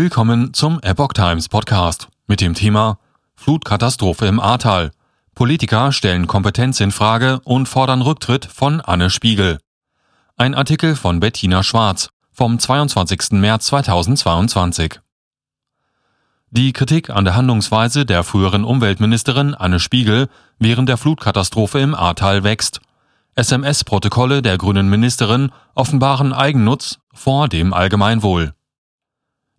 Willkommen zum Epoch Times Podcast mit dem Thema Flutkatastrophe im Ahrtal. Politiker stellen Kompetenz in Frage und fordern Rücktritt von Anne Spiegel. Ein Artikel von Bettina Schwarz vom 22. März 2022. Die Kritik an der Handlungsweise der früheren Umweltministerin Anne Spiegel während der Flutkatastrophe im Ahrtal wächst. SMS-Protokolle der grünen Ministerin offenbaren Eigennutz vor dem Allgemeinwohl.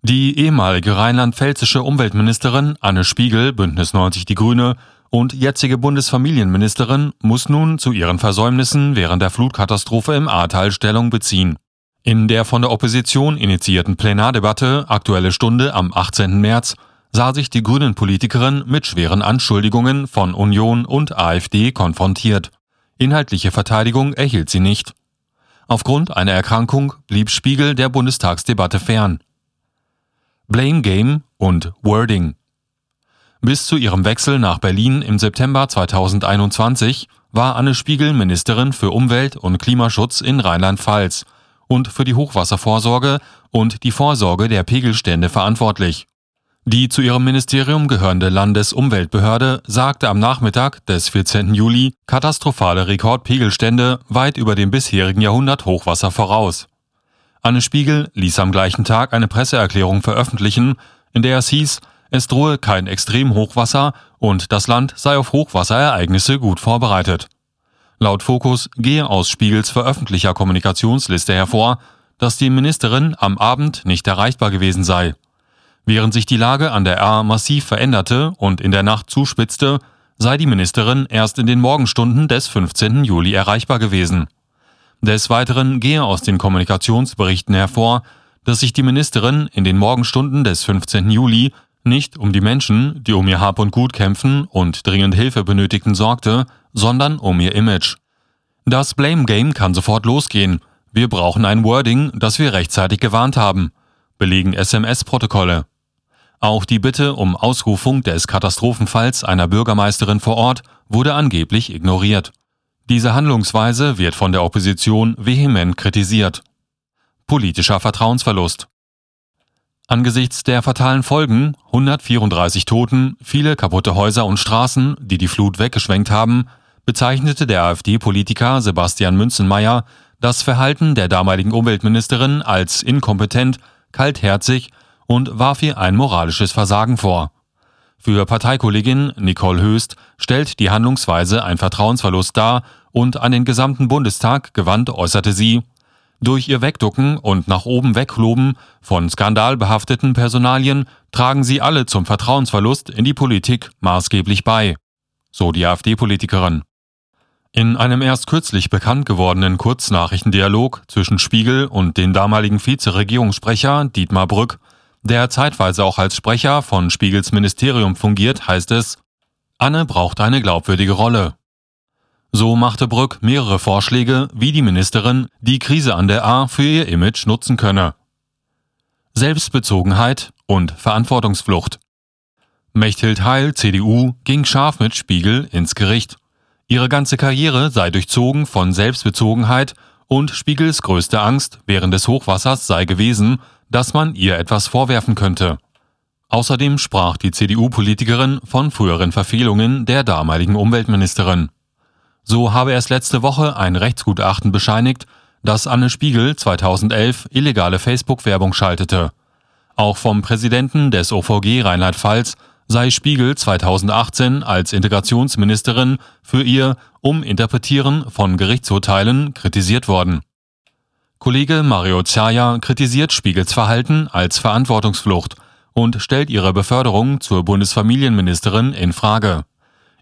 Die ehemalige rheinland-pfälzische Umweltministerin Anne Spiegel, Bündnis 90 Die Grüne, und jetzige Bundesfamilienministerin muss nun zu ihren Versäumnissen während der Flutkatastrophe im Ahrtal Stellung beziehen. In der von der Opposition initiierten Plenardebatte Aktuelle Stunde am 18. März sah sich die Grünen-Politikerin mit schweren Anschuldigungen von Union und AfD konfrontiert. Inhaltliche Verteidigung erhielt sie nicht. Aufgrund einer Erkrankung blieb Spiegel der Bundestagsdebatte fern. Blame Game und Wording. Bis zu ihrem Wechsel nach Berlin im September 2021 war Anne Spiegel Ministerin für Umwelt und Klimaschutz in Rheinland-Pfalz und für die Hochwasservorsorge und die Vorsorge der Pegelstände verantwortlich. Die zu ihrem Ministerium gehörende Landesumweltbehörde sagte am Nachmittag des 14. Juli katastrophale Rekordpegelstände weit über dem bisherigen Jahrhundert Hochwasser voraus. Anne Spiegel ließ am gleichen Tag eine Presseerklärung veröffentlichen, in der es hieß, es drohe kein Extremhochwasser und das Land sei auf Hochwasserereignisse gut vorbereitet. Laut Fokus gehe aus Spiegels veröffentlicher Kommunikationsliste hervor, dass die Ministerin am Abend nicht erreichbar gewesen sei. Während sich die Lage an der A massiv veränderte und in der Nacht zuspitzte, sei die Ministerin erst in den Morgenstunden des 15. Juli erreichbar gewesen. Des Weiteren gehe aus den Kommunikationsberichten hervor, dass sich die Ministerin in den Morgenstunden des 15. Juli nicht um die Menschen, die um ihr Hab und Gut kämpfen und dringend Hilfe benötigten, sorgte, sondern um ihr Image. Das Blame Game kann sofort losgehen. Wir brauchen ein Wording, das wir rechtzeitig gewarnt haben, belegen SMS-Protokolle. Auch die Bitte um Ausrufung des Katastrophenfalls einer Bürgermeisterin vor Ort wurde angeblich ignoriert. Diese Handlungsweise wird von der Opposition vehement kritisiert. Politischer Vertrauensverlust. Angesichts der fatalen Folgen, 134 Toten, viele kaputte Häuser und Straßen, die die Flut weggeschwenkt haben, bezeichnete der AfD-Politiker Sebastian Münzenmeier das Verhalten der damaligen Umweltministerin als inkompetent, kaltherzig und warf ihr ein moralisches Versagen vor. Für Parteikollegin Nicole Höst stellt die Handlungsweise ein Vertrauensverlust dar und an den gesamten Bundestag gewandt äußerte sie, durch ihr Wegducken und nach oben wegloben von skandalbehafteten Personalien tragen sie alle zum Vertrauensverlust in die Politik maßgeblich bei. So die AfD-Politikerin. In einem erst kürzlich bekannt gewordenen Kurznachrichtendialog zwischen Spiegel und dem damaligen Vizeregierungssprecher Dietmar Brück, der zeitweise auch als Sprecher von Spiegels Ministerium fungiert, heißt es, Anne braucht eine glaubwürdige Rolle. So machte Brück mehrere Vorschläge, wie die Ministerin die Krise an der A für ihr Image nutzen könne. Selbstbezogenheit und Verantwortungsflucht. Mechthild Heil, CDU, ging scharf mit Spiegel ins Gericht. Ihre ganze Karriere sei durchzogen von Selbstbezogenheit und Spiegels größte Angst während des Hochwassers sei gewesen, dass man ihr etwas vorwerfen könnte. Außerdem sprach die CDU-Politikerin von früheren Verfehlungen der damaligen Umweltministerin. So habe erst letzte Woche ein Rechtsgutachten bescheinigt, dass Anne Spiegel 2011 illegale Facebook-Werbung schaltete. Auch vom Präsidenten des OVG Rheinland-Pfalz sei Spiegel 2018 als Integrationsministerin für ihr Uminterpretieren von Gerichtsurteilen kritisiert worden. Kollege Mario Zaya kritisiert Spiegels Verhalten als Verantwortungsflucht und stellt ihre Beförderung zur Bundesfamilienministerin in Frage.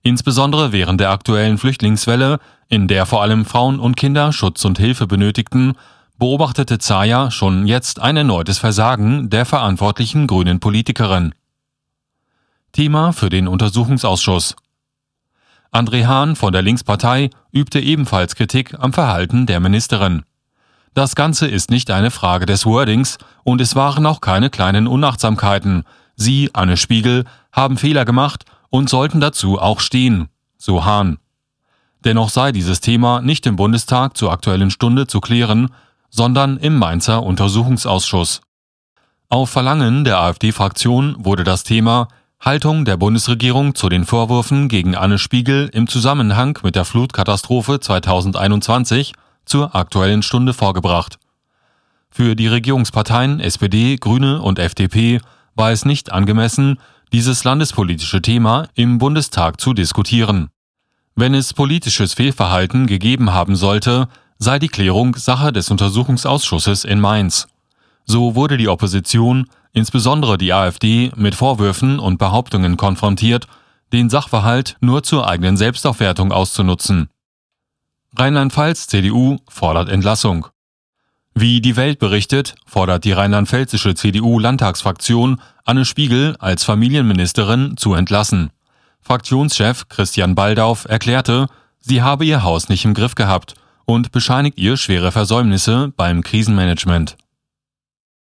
Insbesondere während der aktuellen Flüchtlingswelle, in der vor allem Frauen und Kinder Schutz und Hilfe benötigten, beobachtete Zaya schon jetzt ein erneutes Versagen der verantwortlichen grünen Politikerin. Thema für den Untersuchungsausschuss. André Hahn von der Linkspartei übte ebenfalls Kritik am Verhalten der Ministerin. Das Ganze ist nicht eine Frage des Wordings und es waren auch keine kleinen Unachtsamkeiten. Sie, Anne Spiegel, haben Fehler gemacht und sollten dazu auch stehen, so Hahn. Dennoch sei dieses Thema nicht im Bundestag zur aktuellen Stunde zu klären, sondern im Mainzer Untersuchungsausschuss. Auf Verlangen der AfD-Fraktion wurde das Thema Haltung der Bundesregierung zu den Vorwürfen gegen Anne Spiegel im Zusammenhang mit der Flutkatastrophe 2021 zur Aktuellen Stunde vorgebracht. Für die Regierungsparteien SPD, Grüne und FDP war es nicht angemessen, dieses landespolitische Thema im Bundestag zu diskutieren. Wenn es politisches Fehlverhalten gegeben haben sollte, sei die Klärung Sache des Untersuchungsausschusses in Mainz. So wurde die Opposition, insbesondere die AfD, mit Vorwürfen und Behauptungen konfrontiert, den Sachverhalt nur zur eigenen Selbstaufwertung auszunutzen. Rheinland-Pfalz CDU fordert Entlassung. Wie die Welt berichtet, fordert die rheinland-pfälzische CDU-Landtagsfraktion Anne Spiegel als Familienministerin zu entlassen. Fraktionschef Christian Baldauf erklärte, sie habe ihr Haus nicht im Griff gehabt und bescheinigt ihr schwere Versäumnisse beim Krisenmanagement.